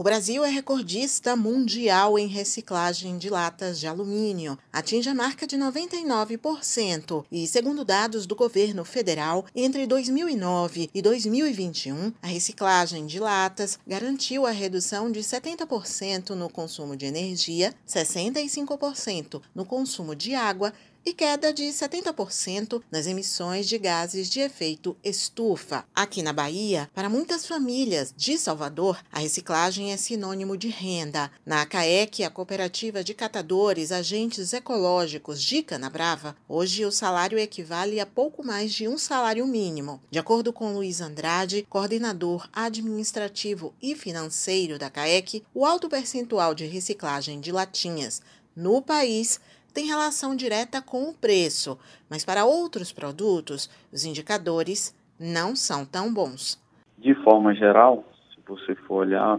O Brasil é recordista mundial em reciclagem de latas de alumínio. Atinge a marca de 99% e, segundo dados do governo federal, entre 2009 e 2021, a reciclagem de latas garantiu a redução de 70% no consumo de energia, 65% no consumo de água e queda de 70% nas emissões de gases de efeito estufa. Aqui na Bahia, para muitas famílias de Salvador, a reciclagem é sinônimo de renda. Na CAEC, a Cooperativa de Catadores Agentes Ecológicos de Canabrava, hoje o salário equivale a pouco mais de um salário mínimo. De acordo com Luiz Andrade, coordenador administrativo e financeiro da CAEC, o alto percentual de reciclagem de latinhas no país tem relação direta com o preço, mas para outros produtos, os indicadores não são tão bons. De forma geral, se você for olhar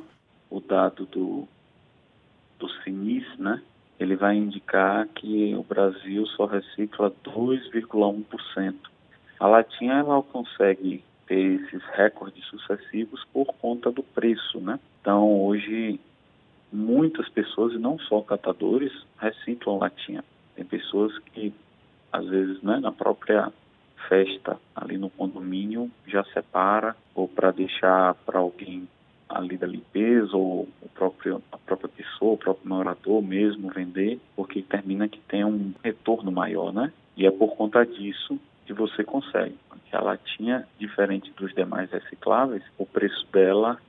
o dado do, do CINIS, né, ele vai indicar que o Brasil só recicla 2,1%. A latinha ela consegue ter esses recordes sucessivos por conta do preço, né? Então hoje muitas pessoas, e não só catadores, reciclam latinha. Tem pessoas que, às vezes, né, na própria festa ali no condomínio, já separa ou para deixar para alguém ali da limpeza ou o próprio, a própria pessoa, o próprio morador mesmo vender, porque termina que tem um retorno maior, né? E é por conta disso que você consegue. Porque a latinha, diferente dos demais recicláveis, o preço dela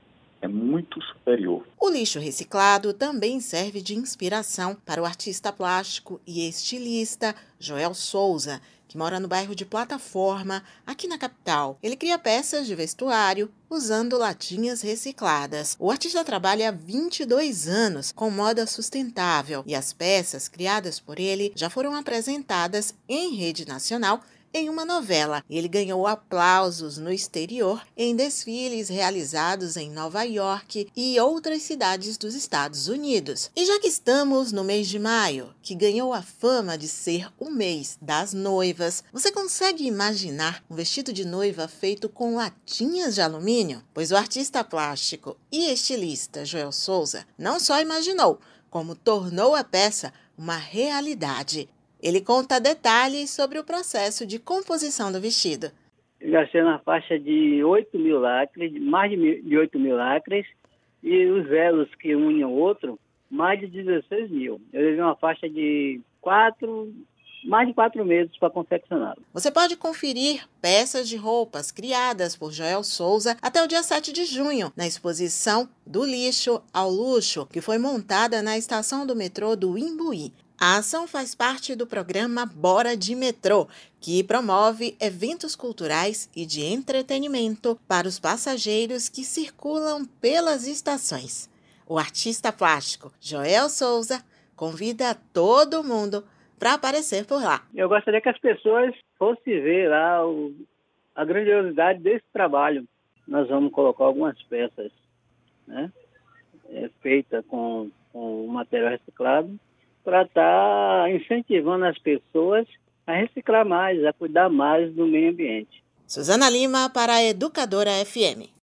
é muito superior. O lixo reciclado também serve de inspiração para o artista plástico e estilista Joel Souza, que mora no bairro de Plataforma, aqui na capital. Ele cria peças de vestuário usando latinhas recicladas. O artista trabalha há 22 anos com moda sustentável e as peças criadas por ele já foram apresentadas em rede nacional em uma novela. Ele ganhou aplausos no exterior em desfiles realizados em Nova York e outras cidades dos Estados Unidos. E já que estamos no mês de maio, que ganhou a fama de ser o mês das noivas, você consegue imaginar um vestido de noiva feito com latinhas de alumínio? Pois o artista plástico e estilista Joel Souza não só imaginou, como tornou a peça uma realidade. Ele conta detalhes sobre o processo de composição do vestido. Gastei na faixa de 8 mil lacres, mais de 8 mil lacres, e os elos que unem o outro, mais de 16 mil. Eu levei uma faixa de 4, mais de quatro meses para confeccioná-lo. Você pode conferir peças de roupas criadas por Joel Souza até o dia 7 de junho, na exposição Do Lixo ao Luxo, que foi montada na estação do metrô do Imbuí. A ação faz parte do programa Bora de Metrô, que promove eventos culturais e de entretenimento para os passageiros que circulam pelas estações. O artista plástico Joel Souza convida todo mundo para aparecer por lá. Eu gostaria que as pessoas fossem ver lá o, a grandiosidade desse trabalho. Nós vamos colocar algumas peças né, é, feitas com, com material reciclado para estar tá incentivando as pessoas a reciclar mais, a cuidar mais do meio ambiente. Suzana Lima para a Educadora FM.